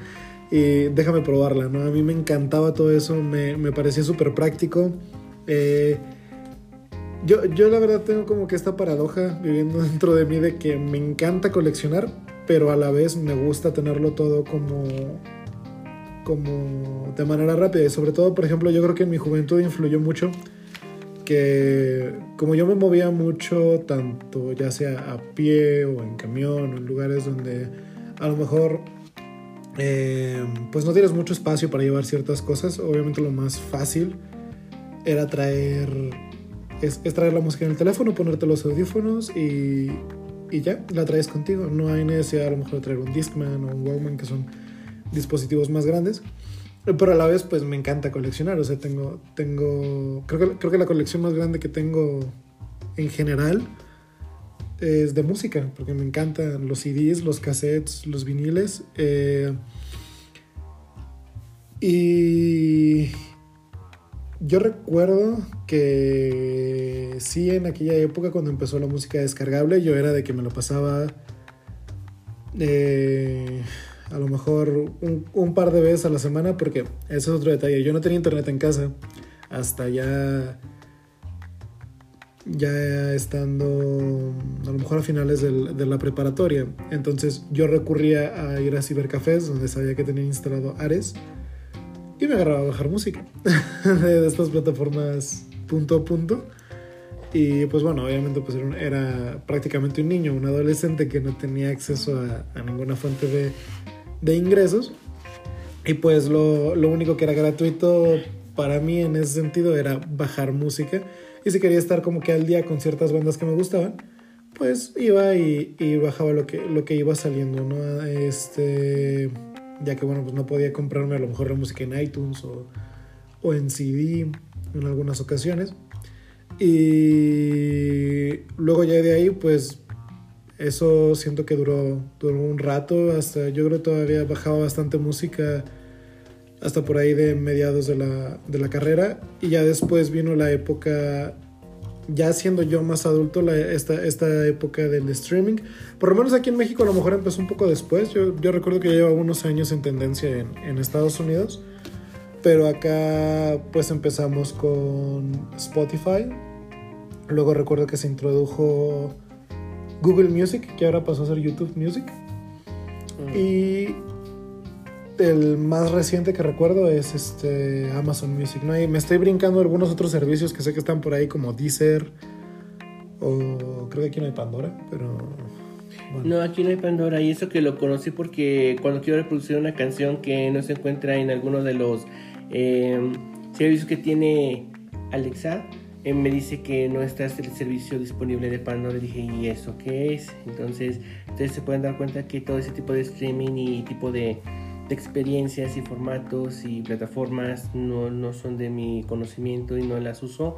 y déjame probarla, ¿no? A mí me encantaba todo eso, me, me parecía súper práctico. Eh, yo, yo la verdad tengo como que esta paradoja viviendo dentro de mí de que me encanta coleccionar, pero a la vez me gusta tenerlo todo como como de manera rápida. Y sobre todo, por ejemplo, yo creo que en mi juventud influyó mucho que como yo me movía mucho, tanto ya sea a pie o en camión o en lugares donde a lo mejor eh, pues no tienes mucho espacio para llevar ciertas cosas, obviamente lo más fácil era traer, es, traer la música en el teléfono, ponerte los audífonos y, y ya, la traes contigo. No hay necesidad a lo mejor de traer un Discman o un Walkman que son dispositivos más grandes. Pero a la vez, pues me encanta coleccionar. O sea, tengo. tengo creo, que, creo que la colección más grande que tengo en general es de música, porque me encantan los CDs, los cassettes, los viniles. Eh, y yo recuerdo que sí, en aquella época, cuando empezó la música descargable, yo era de que me lo pasaba. Eh, a lo mejor un, par de veces a la semana, porque ese es otro detalle. Yo no tenía internet en casa hasta ya, ya estando a lo mejor a finales de la preparatoria. Entonces yo recurría a ir a cibercafés donde sabía que tenía instalado Ares me agarraba a bajar música de estas plataformas punto a punto. Y pues bueno, obviamente pues era, prácticamente un niño, un adolescente que no tenía acceso a ninguna fuente de, de ingresos. Y pues lo, único que era gratuito para mí en ese sentido era bajar música. Y si quería estar como que al día con ciertas bandas que me gustaban, pues iba y, bajaba lo que, lo que iba saliendo, ¿no? Este, ya que bueno, pues no podía comprarme a lo mejor la música en iTunes o, o en CD en algunas ocasiones. Y luego ya de ahí, pues eso siento que duró, duró un rato, hasta yo creo que todavía bajaba bastante música hasta por ahí de mediados de la, de la carrera y ya después vino la época, ya siendo yo más adulto, la, esta, esta época del streaming. Por lo menos aquí en México a lo mejor empezó un poco después, yo, yo recuerdo que lleva unos años en tendencia en, en Estados Unidos, pero acá pues empezamos con Spotify, luego recuerdo que se introdujo Google Music, que ahora pasó a ser YouTube Music. Mm. Y el más reciente que recuerdo es este Amazon Music. ¿no? Y me estoy brincando algunos otros servicios que sé que están por ahí, como Deezer. O creo que aquí no hay Pandora, pero. No, aquí no hay Pandora. Y eso que lo conocí porque cuando quiero reproducir una canción que no se encuentra en alguno de los eh, servicios que tiene Alexa, eh, me dice que no está el servicio disponible de Pandora. Le dije, ¿y eso qué es? Entonces, ustedes se pueden dar cuenta que todo ese tipo de streaming y tipo de, experiencias y formatos y plataformas no, no, son de mi conocimiento y no las uso.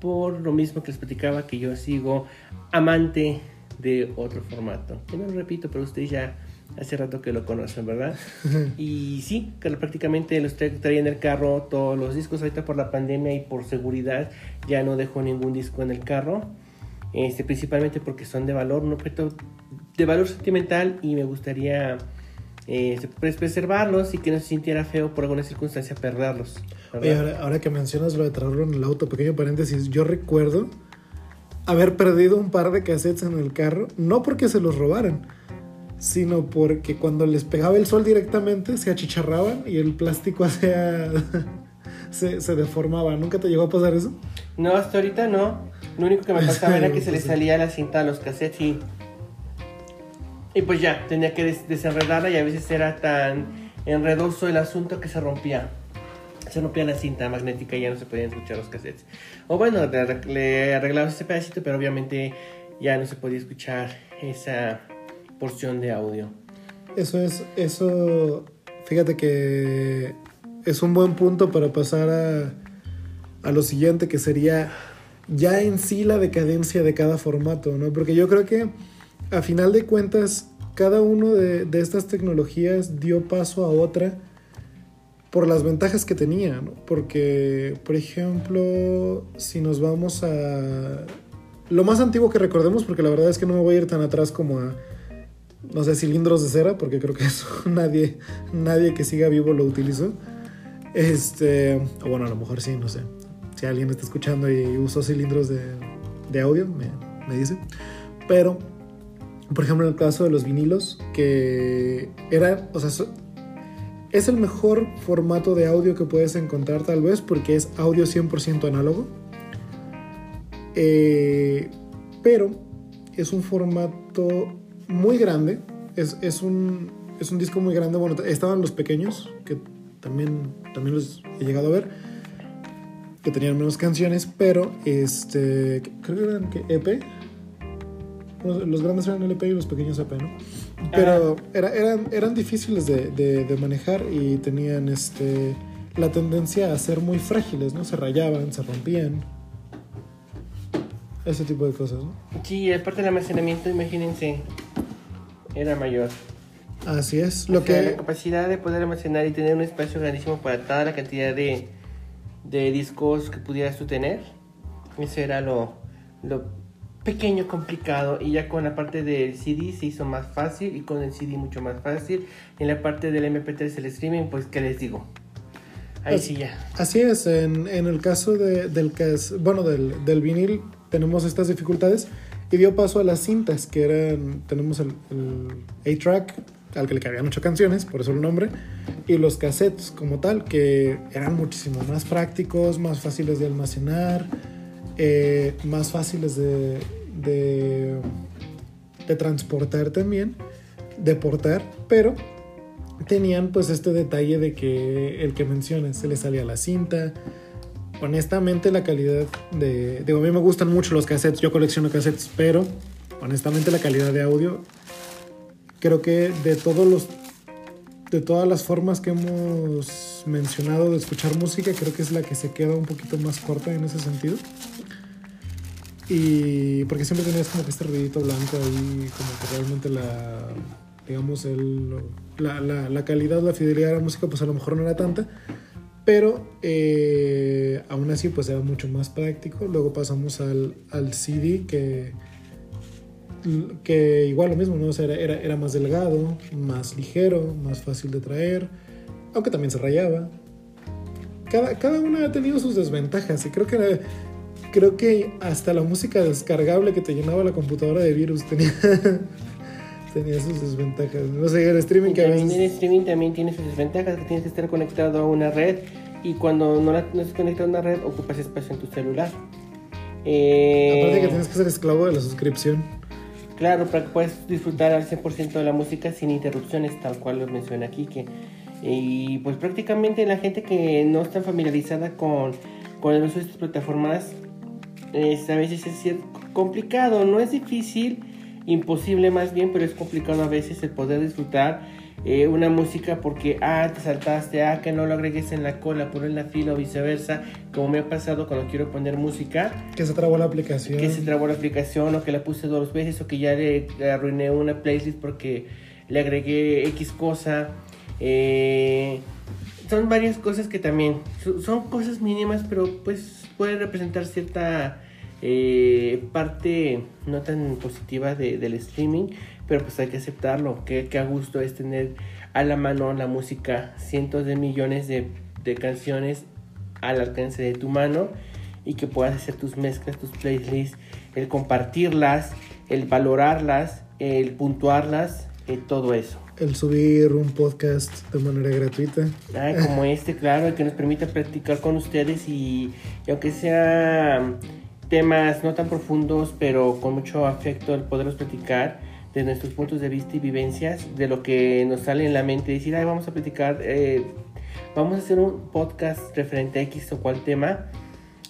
Por lo mismo que les platicaba, que yo sigo amante de otro formato. Que no lo repito, pero ustedes ya Hace rato que lo conocen, ¿verdad? y sí, que prácticamente los traía en el carro todos los discos. Ahorita por la pandemia y por seguridad ya no dejo ningún disco en el carro. Este, principalmente porque son de valor, un objeto de valor sentimental y me gustaría eh, pues, preservarlos y que no se sintiera feo por alguna circunstancia perderlos. ahora, ahora, que mencionas lo de traerlo en el auto, pequeño paréntesis, yo recuerdo haber perdido un par de cassettes en el carro, no porque se los robaran, sino porque cuando les pegaba el sol directamente se achicharraban y el plástico hacía, se, se, deformaba. ¿Nunca te llegó a pasar eso? No, hasta ahorita no. Lo único que me pasaba era que se le salía la cinta a los cassettes y, y pues ya, tenía que desenredarla y a veces era tan enredoso el asunto que se rompía. Se rompía la cinta magnética y ya no se podían escuchar los cassettes. O bueno, le arreglabas ese pedacito, pero obviamente ya no se podía escuchar esa porción de audio. Eso es, eso, fíjate que es un buen punto para pasar a, a lo siguiente, que sería ya en sí la decadencia de cada formato, ¿no? Porque yo creo que a final de cuentas, cada uno de, de estas tecnologías dio paso a otra por las ventajas que tenía, ¿no? Porque, por ejemplo, si nos vamos a... Lo más antiguo que recordemos, porque la verdad es que no me voy a ir tan atrás como a no sé, cilindros de cera, porque creo que eso nadie, nadie que siga vivo lo utilizó. Este, o bueno, a lo mejor sí, no sé. Si alguien está escuchando y usó cilindros de, de audio, me, me, dice. Pero Por ejemplo, en el caso de los vinilos, que era, o sea, es el mejor formato de audio que puedes encontrar tal vez porque es audio 100% análogo. Eh, pero es un formato muy grande. Es, es, un, es un disco muy grande. Bueno, estaban los pequeños, que también, también los he llegado a ver, que tenían menos canciones, pero este, creo que eran que EP. Los grandes eran LP y los pequeños EP, ¿no? Pero era, eran, eran difíciles de, de, manejar y tenían este, la tendencia a ser muy frágiles, ¿no? Se rayaban, se rompían. Ese tipo de cosas, ¿no? Sí, aparte del almacenamiento, imagínense, era mayor. Así es. Lo que... La capacidad de poder almacenar y tener un espacio grandísimo para toda la cantidad de, de discos que pudieras tú tener. Eso era lo, lo pequeño, complicado. Y ya con la parte del CD se hizo más fácil y con el CD mucho más fácil. Y en la parte del MP3, el streaming, pues, ¿qué les digo? Ahí sí ya. Así es, en, en el caso de, del, bueno, del, del vinil tenemos estas dificultades y dio paso a las cintas, que eran, tenemos el, el A-Track, al que le cabían ocho canciones, por eso el nombre, y los cassettes como tal, que eran muchísimo más prácticos, más fáciles de almacenar, eh, más fáciles de, de, transportar también, de portar, pero tenían pues este detalle de que el que mencionas, se le salía la cinta. Honestamente la calidad de... Digo, a mí me gustan mucho los cassettes, yo colecciono cassettes, pero honestamente la calidad de audio, creo que de todos los... De todas las formas que hemos mencionado de escuchar música, creo que es la que se queda un poquito más corta en ese sentido. Y porque siempre tenías como que este ruidito blanco ahí, como que realmente la, digamos, el, la, la, la, calidad, la fidelidad de la música, pues a lo mejor no era tanta. Pero eh, aún así, pues era mucho más práctico. Luego pasamos al, al CD, que, que igual lo mismo, ¿no? O sea, era, era, era más delgado, más ligero, más fácil de traer, aunque también se rayaba. Cada, cada una ha tenido sus desventajas y creo que era, creo que hasta la música descargable que te llenaba la computadora de virus tenía, tenía sus desventajas. No sé, el streaming que también El streaming también tiene sus desventajas, que tienes que estar conectado a una red y cuando no, la, no estás conectado a una red ocupas espacio en tu celular. Eh, Aparte que tienes que ser esclavo de la suscripción. Claro, para que puedas disfrutar al 100% de la música sin interrupciones, tal cual lo menciona aquí. Que, y pues prácticamente la gente que no está familiarizada con, con el uso de estas plataformas a veces es complicado, no es difícil, imposible más bien, pero es complicado a veces el poder disfrutar eh, una música porque, ah, te saltaste, ah, que no lo agregues en la cola, por en la fila o viceversa, como me ha pasado cuando quiero poner música. Que se trabó la aplicación. Que se trabó la aplicación o que la puse dos veces o que ya le, arruiné una playlist porque le agregué X cosa. Eh, son varias cosas que también son cosas mínimas, pero pues puede representar cierta eh, parte no tan positiva del streaming, pero pues hay que aceptarlo. Que, a gusto es tener a la mano la música, cientos de millones de, de canciones al alcance de tu mano y que puedas hacer tus mezclas, tus playlists, el compartirlas, el valorarlas, el puntuarlas, eh, todo eso el subir un podcast de manera gratuita. Ay, como este, claro, que nos permite practicar con ustedes y, aunque sean temas no tan profundos, pero con mucho afecto, el poderlos platicar de nuestros puntos de vista y vivencias, de lo que nos sale en la mente, decir, ay, vamos a platicar, eh, vamos a hacer un podcast referente a X o cual tema.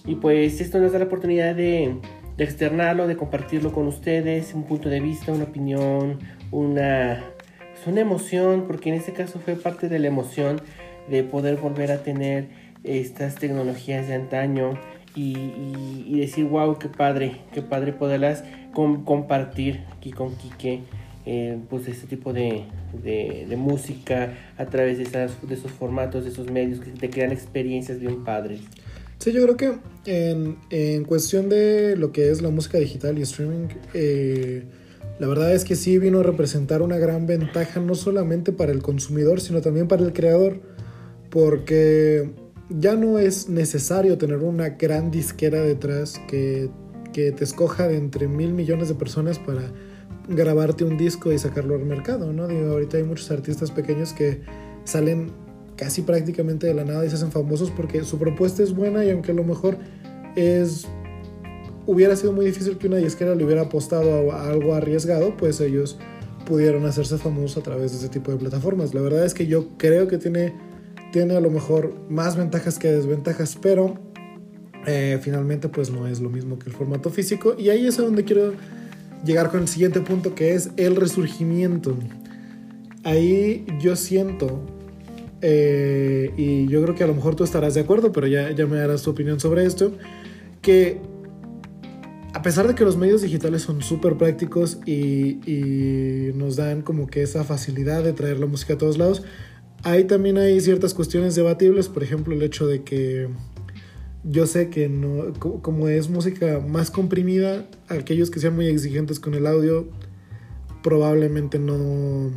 Y pues esto nos da la oportunidad de externarlo, de compartirlo con ustedes, un punto de vista, una opinión, una es una emoción, porque en este caso fue parte de la emoción de poder volver a tener estas tecnologías de antaño y, decir, wow, qué padre, qué padre poderlas compartir aquí con Quique, eh, pues este tipo de, de, música a través de, de esos formatos, de esos medios que te crean experiencias bien padres. Sí, yo creo que en, en cuestión de lo que es la música digital y streaming, eh, la verdad es que sí vino a representar una gran ventaja no solamente para el consumidor, sino también para el creador, porque ya no es necesario tener una gran disquera detrás que, te escoja de entre mil millones de personas para grabarte un disco y sacarlo al mercado, ¿no? Digo, ahorita hay muchos artistas pequeños que salen casi prácticamente de la nada y se hacen famosos porque su propuesta es buena y aunque a lo mejor es hubiera sido muy difícil que una disquera le hubiera apostado a algo arriesgado, pues ellos pudieron hacerse famosos a través de ese tipo de plataformas. La verdad es que yo creo que tiene, tiene a lo mejor más ventajas que desventajas, pero eh, finalmente pues no es lo mismo que el formato físico. Y ahí es a donde quiero llegar con el siguiente punto que es el resurgimiento. Ahí yo siento, eh, y yo creo que a lo mejor tú estarás de acuerdo, pero ya, ya me darás tu opinión sobre esto, que a pesar de que los medios digitales son súper prácticos y, nos dan como que esa facilidad de traer la música a todos lados, ahí también hay ciertas cuestiones debatibles, por ejemplo el hecho de que yo sé que no, como es música más comprimida, aquellos que sean muy exigentes con el audio probablemente no,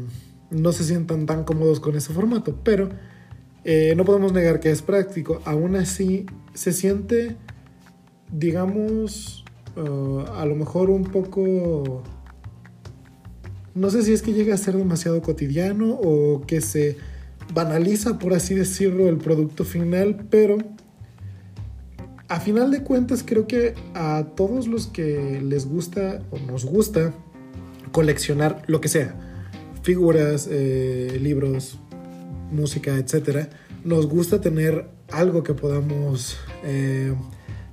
no se sientan tan cómodos con ese formato, pero eh, no podemos negar que es práctico, aún así se siente, digamos, Uh, a lo mejor un poco... No sé si es que llega a ser demasiado cotidiano o que se banaliza, por así decirlo, el producto final, pero a final de cuentas creo que a todos los que les gusta o nos gusta coleccionar lo que sea, figuras, eh, libros, música, etc., nos gusta tener algo que podamos eh,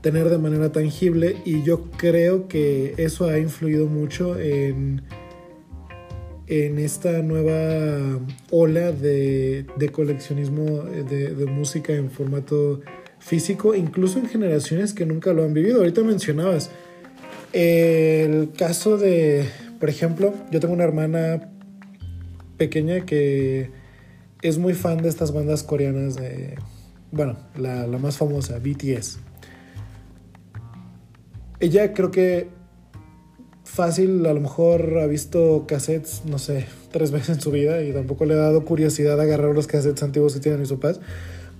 tener de manera tangible y yo creo que eso ha influido mucho en, en esta nueva ola de, coleccionismo de, música en formato físico, incluso en generaciones que nunca lo han vivido. Ahorita mencionabas el caso de, por ejemplo, yo tengo una hermana pequeña que es muy fan de estas bandas coreanas de, bueno, la, la más famosa, BTS. Ella creo que fácil, a lo mejor ha visto cassettes, no sé, tres veces en su vida y tampoco le ha dado curiosidad agarrar los cassettes antiguos que tienen mis papás.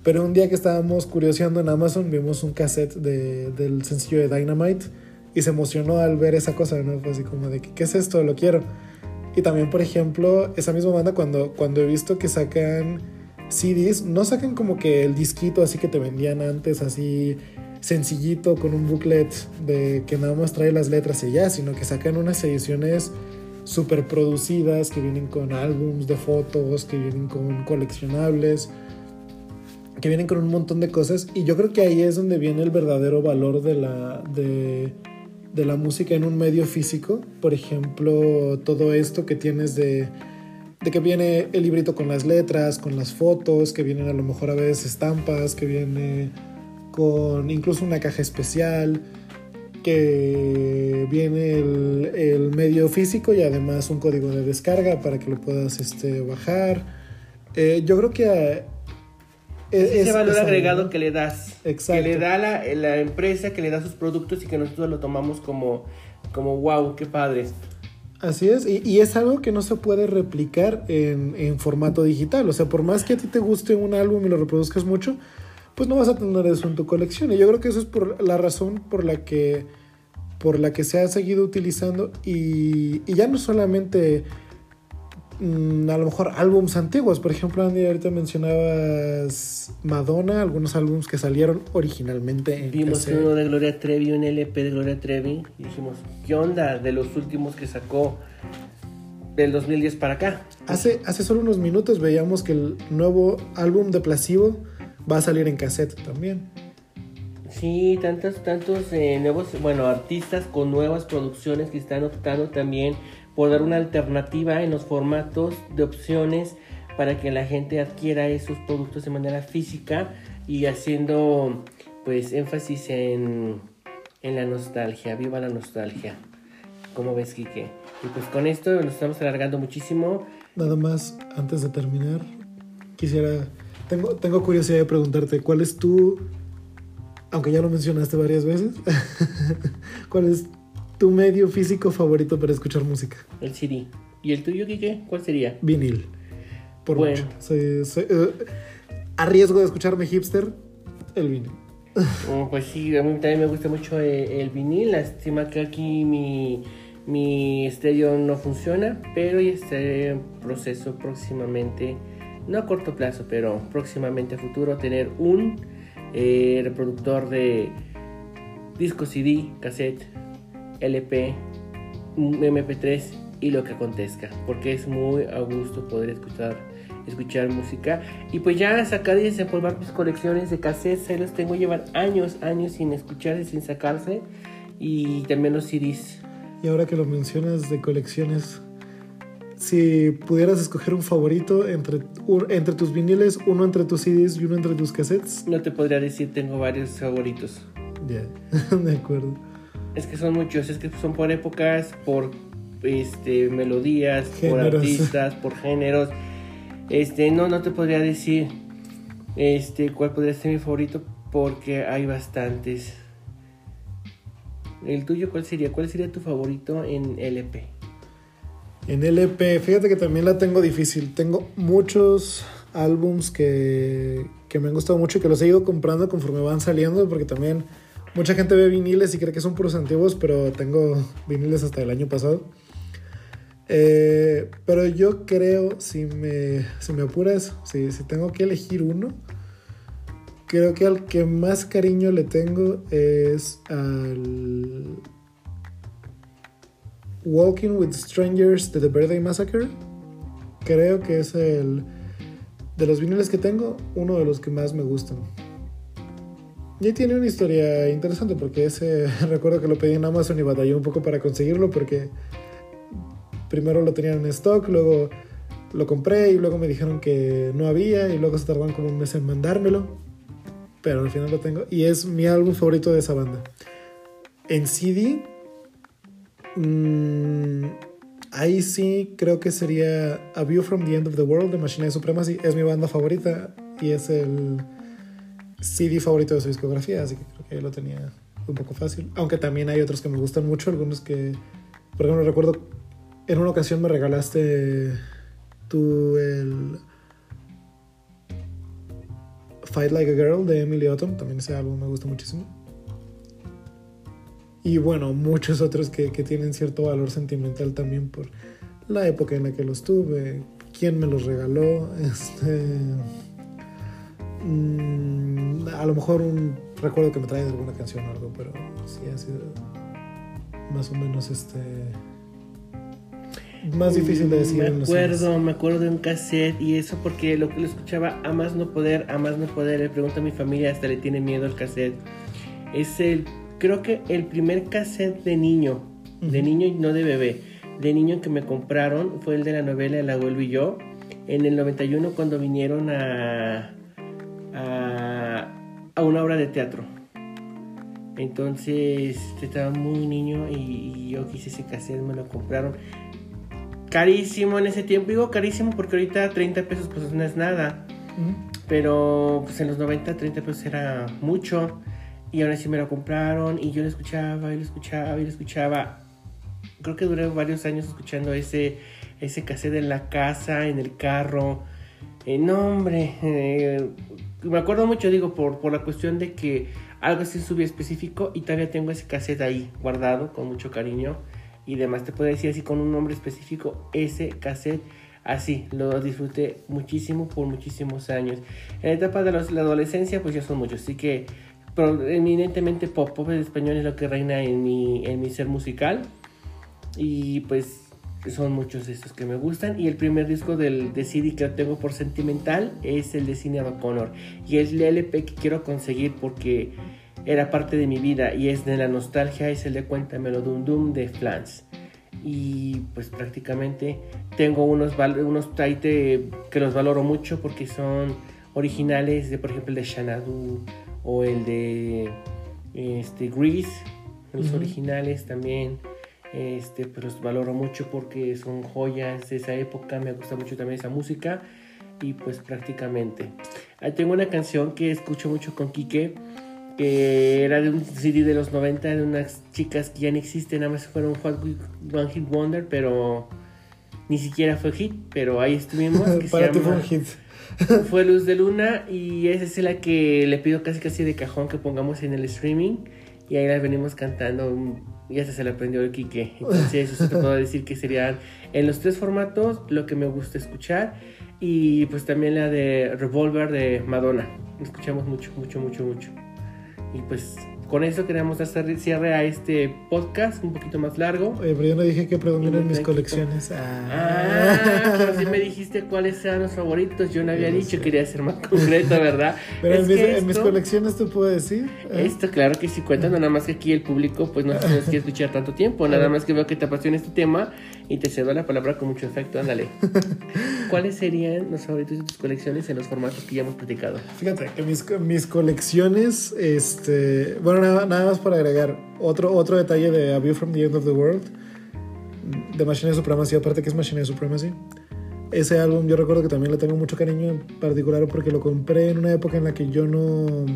Pero un día que estábamos curioseando en Amazon, vimos un cassette de, del sencillo de Dynamite y se emocionó al ver esa cosa, ¿no? Fue así como de, ¿qué es esto? Lo quiero. Y también, por ejemplo, esa misma banda, cuando, cuando he visto que sacan CDs, no sacan como que el disquito así que te vendían antes, así sencillito con un booklet de que nada más trae las letras y ya, sino que sacan unas ediciones super producidas que vienen con álbums de fotos, que vienen con coleccionables, que vienen con un montón de cosas. Y yo creo que ahí es donde viene el verdadero valor de la de, la música en un medio físico, por ejemplo, todo esto que tienes de de que viene el librito con las letras, con las fotos, que vienen a lo mejor a veces estampas, que viene con incluso una caja especial, que viene el, medio físico y además un código de descarga para que lo puedas este, bajar. Eh, yo creo que... Es, ese valor agregado que le das. Exacto. Que le da la, la, empresa, que le da sus productos y que nosotros lo tomamos como, como wow, qué padre. Así es, y, y, es algo que no se puede replicar en, en, formato digital. O sea, por más que a ti te guste un álbum y lo reproduzcas mucho, pues no vas a tener eso en tu colección. Y yo creo que eso es por la razón por la que, por la que se ha seguido utilizando y, y ya no solamente mm, a lo mejor álbums antiguos. Por ejemplo, Andy, ahorita mencionabas Madonna, algunos álbums que salieron originalmente en Vimos uno de Gloria Trevi, un LP de Gloria Trevi, y dijimos, ¿qué onda de los últimos que sacó del 2010 para acá? Hace, hace solo unos minutos veíamos que el nuevo álbum de Placebo va a salir en cassette también. Sí, tantos, tantos eh, nuevos, bueno, artistas con nuevas producciones que están optando también por dar una alternativa en los formatos de opciones para que la gente adquiera esos productos de manera física y haciendo pues énfasis en, en la nostalgia, viva la nostalgia. ¿Cómo ves, Kike? Y pues con esto nos estamos alargando muchísimo. Nada más, antes de terminar, quisiera tengo, curiosidad de preguntarte, ¿cuál es tu, aunque ya lo mencionaste varias veces, cuál es tu medio físico favorito para escuchar música? El CD. ¿Y el tuyo, Kike? ¿Cuál sería? Vinil. Por bueno. mucho. Eh, a riesgo de escucharme hipster, el vinil. Oh, pues sí, a mí también me gusta mucho eh, el, vinil. Lástima que aquí mi, Mi estéreo no funciona, pero ya está en proceso próximamente, no a corto plazo, pero próximamente a futuro, tener un eh, reproductor de disco CD, cassette, LP, MP3 y lo que acontezca, porque es muy a gusto poder escuchar escuchar música y pues ya sacar y desempolvar mis colecciones de cassettes, ahí los tengo llevar años, años sin escucharse, sin sacarse y también los CDs. Y ahora que lo mencionas de colecciones, si pudieras escoger un favorito entre, entre tus viniles, uno entre tus CDs y uno entre tus cassettes. No te podría decir, tengo varios favoritos. Ya, de acuerdo. Es que son muchos, es que son por épocas, por este, melodías, por artistas, por géneros. Este, no, no te podría decir este, cuál podría ser mi favorito porque hay bastantes. ¿El tuyo cuál sería? ¿Cuál sería tu favorito en LP? En LP, fíjate que también la tengo difícil. Tengo muchos álbums que, que me han gustado mucho y que los he ido comprando conforme van saliendo porque también mucha gente ve viniles y cree que son puros antiguos, pero tengo viniles hasta el año pasado. Eh, pero yo creo, si me, si me apuras, si, si tengo que elegir uno, creo que al que más cariño le tengo es al Walking with Strangers de The Birthday Massacre. Creo que es el de los viniles que tengo, uno de los que más me gustan. Y tiene una historia interesante porque ese recuerdo que lo pedí en Amazon y batallé un poco para conseguirlo porque primero lo tenían en stock, luego lo compré y luego me dijeron que no había y luego se tardaron como un mes en mandármelo. Pero al final lo tengo y es mi álbum favorito de esa banda. En CD, mmm, ahí sí creo que sería A View from the End of the World de Machine Supremacy. Es mi banda favorita y es el CD favorito de su discografía, así que creo que lo tenía un poco fácil. Aunque también hay otros que me gustan mucho, algunos que, por ejemplo, recuerdo en una ocasión me regalaste tú el Fight Like a Girl de Emily Autumn, también ese álbum me gusta muchísimo. Y bueno, muchos otros que, que, tienen cierto valor sentimental también por la época en la que los tuve, quién me los regaló, este... Mmm, a lo mejor un recuerdo que me trae de alguna canción o algo, pero sí ha sido más o menos este más difícil de decir. Me acuerdo, me acuerdo de un cassette y eso porque lo que lo escuchaba a más no poder, a más no poder. Le pregunto a mi familia, hasta le tiene miedo al cassette. Es el, creo que el primer cassette de niño, de niño y no de bebé, de niño que me compraron fue el de la novela El abuelo y yo. En el 91 cuando vinieron a, a, a una obra de teatro. Entonces estaba muy niño y, y yo quise ese cassette, me lo compraron carísimo en ese tiempo. Digo carísimo porque ahorita 30 pesos pues no es nada. Pero pues en los 90 30 pesos era mucho. Y ahora sí me lo compraron y yo lo escuchaba y lo escuchaba y lo escuchaba. Creo que duré varios años escuchando ese, ese cassette en la casa, en el carro. Eh, no, hombre. Eh, me acuerdo mucho, digo, por, por la cuestión de que algo así subía específico y todavía tengo ese cassette ahí guardado con mucho cariño y demás. Te puedo decir así con un nombre específico, ese cassette. Así, lo disfruté muchísimo por muchísimos años. En la etapa de la adolescencia, pues ya son muchos. Así que, pero eminentemente pop, pop español es lo que reina en mi, en mi ser musical. Y pues son muchos de estos que me gustan. Y el primer disco del, de CD que tengo por sentimental es el de Cine O'Connor. Y es el LP que quiero conseguir porque era parte de mi vida y es de la nostalgia, es el de Cuéntamelo Dum Dum de Flans. Y pues prácticamente tengo unos, unos taite que los valoro mucho porque son originales, de por ejemplo de Xanadu o el de este, Grease, los originales también. Este, pues los valoro mucho porque son joyas de esa época, me gusta mucho también esa música y pues prácticamente. Ahí tengo una canción que escucho mucho con Quique que era de un CD de los 90 de unas chicas que ya no existen, nada más fueron One Hit Wonder, pero ni siquiera fue hit, pero ahí estuvimos. Para ti fue un hit. fue Luz de Luna y esa es la que le pido casi casi de cajón que pongamos en el streaming y ahí las venimos cantando. Ya se, se le aprendió el Quique. Entonces, eso te puedo decir que serían en los tres formatos lo que me gusta escuchar. Y pues también la de Revolver de Madonna. Escuchamos mucho, mucho, mucho, mucho. Y pues con eso queremos hacer cierre a este podcast un poquito más largo. Oye, pero yo no dije que predominan mis colecciones. Ah. ah, pero si me dijiste cuáles eran los favoritos, yo no había dicho, quería ser más concreto, ¿verdad? Pero en, mis, colecciones te puedo decir. ¿eh? Esto, claro que sí cuenta, nada más que aquí el público, pues no tienes que escuchar tanto tiempo, nada más que veo que te apasiona este tema y te cedo la palabra con mucho efecto, ándale. ¿Cuáles serían los favoritos de tus colecciones en los formatos que ya hemos platicado? Fíjate que mis, mis colecciones, este, bueno, nada, más para agregar otro, otro detalle de A View from the End of the World, de Machine Supremacy, aparte que es Machine Supremacy. Ese álbum yo recuerdo que también le tengo mucho cariño, en particular porque lo compré en una época en la que yo no...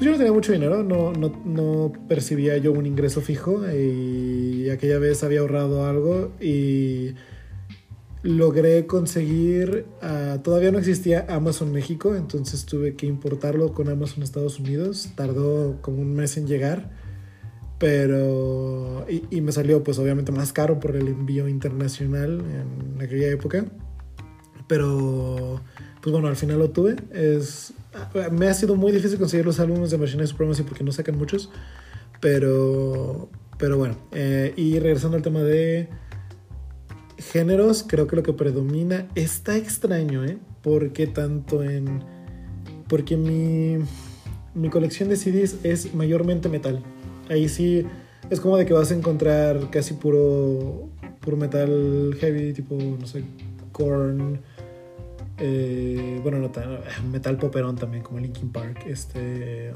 Pues yo no tenía mucho dinero, no, no, no percibía yo un ingreso fijo y aquella vez había ahorrado algo y logré conseguir, ah, todavía no existía Amazon México, entonces tuve que importarlo con Amazon Estados Unidos, tardó como un mes en llegar, pero, y, me salió pues obviamente más caro por el envío internacional en aquella época, pero pues bueno, al final lo tuve, es, me ha sido muy difícil conseguir los álbumes de Machine Supremacy porque no sacan muchos, pero, pero bueno, eh, y regresando al tema de géneros, creo que lo que predomina está extraño, ¿eh? Porque tanto en. Porque mi, mi colección de CDs es mayormente metal. Ahí sí es como de que vas a encontrar casi puro, puro metal heavy, tipo, no sé, corn. Eh, bueno, no metal poperón también, como Linkin Park. Este.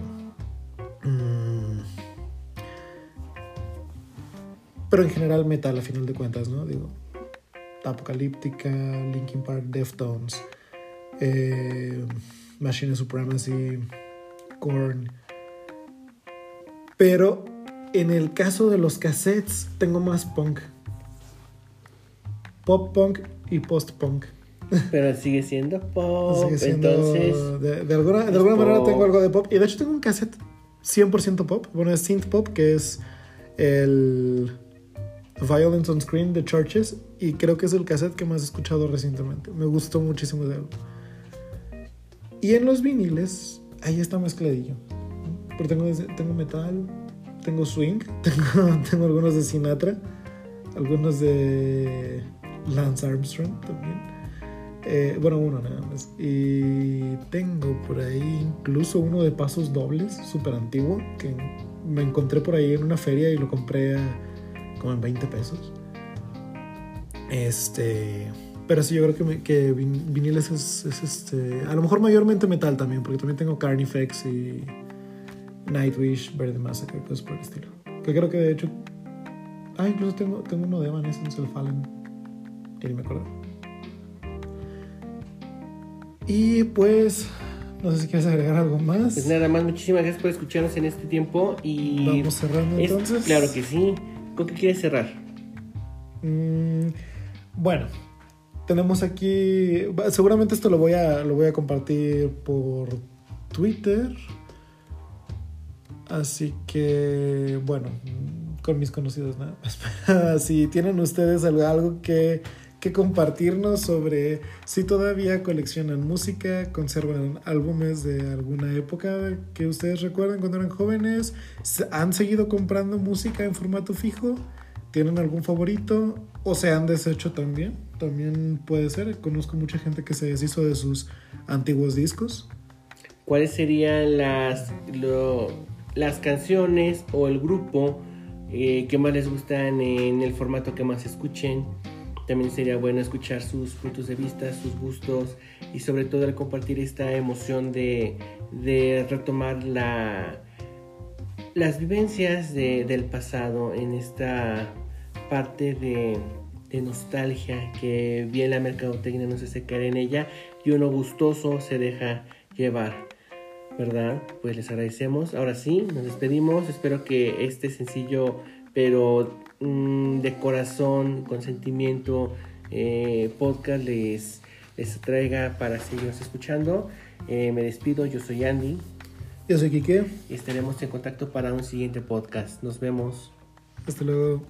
Mm, pero en general metal, a final de cuentas, ¿no? Digo, Apocalíptica, Linkin Park, Deftones, eh, Machine Supremacy, Korn. Pero en el caso de los cassettes tengo más punk. Pop punk y post punk. Pero sigue siendo pop. entonces. De, alguna, de alguna manera tengo algo de pop. Y de hecho tengo un cassette 100% pop. Bueno, es synth pop, que es el Violence on Screen de Churches y creo que es el cassette que más he escuchado recientemente. Me gustó muchísimo de algo. Y en los viniles, ahí está mezcladillo. Pero tengo, tengo metal, tengo swing, tengo, tengo algunos de Sinatra, algunos de Lance Armstrong también. Eh, bueno, uno nada más. Y tengo por ahí incluso uno de pasos dobles, súper antiguo, que me encontré por ahí en una feria y lo compré como en 20 pesos. Este. Pero sí, yo creo que, que viniles es, este. A lo mejor mayormente metal también, porque también tengo Carnifex y Nightwish, Verde Massacre, cosas por el estilo. Que creo que de hecho. Ah, incluso tengo, tengo uno de Evanescence, el Fallen. Ni me acuerdo. Y pues. No sé si quieres agregar algo más. Pues nada más, muchísimas gracias por escucharnos en este tiempo. Y. Vamos cerrando entonces. Claro que sí. ¿Con qué quieres cerrar? Mm, bueno, tenemos aquí. Seguramente esto lo voy a, lo voy a compartir por Twitter. Así que, bueno, con mis conocidos nada más. si tienen ustedes algo que, que, compartirnos sobre si todavía coleccionan música, conservan álbumes de alguna época que ustedes recuerden cuando eran jóvenes, han seguido comprando música en formato fijo ¿Tienen algún favorito? ¿O se han deshecho también? También puede ser. Conozco mucha gente que se deshizo de sus antiguos discos. ¿Cuáles serían las, las canciones o el grupo eh, que más les gustan en el formato que más escuchen? También sería bueno escuchar sus puntos de vista, sus gustos y sobre todo el compartir esta emoción de, de retomar la, las vivencias del pasado en esta parte de, nostalgia que bien la mercadotecnia nos hace caer en ella y uno gustoso se deja llevar. ¿Verdad? Pues les agradecemos. Ahora sí, nos despedimos. Espero que este sencillo, pero Mm, de corazón, con sentimiento, eh, podcast les, les traiga para seguirnos escuchando. Eh, me despido, yo soy Andy. Yo soy Quique. Y estaremos en contacto para un siguiente podcast. Nos vemos. Hasta luego.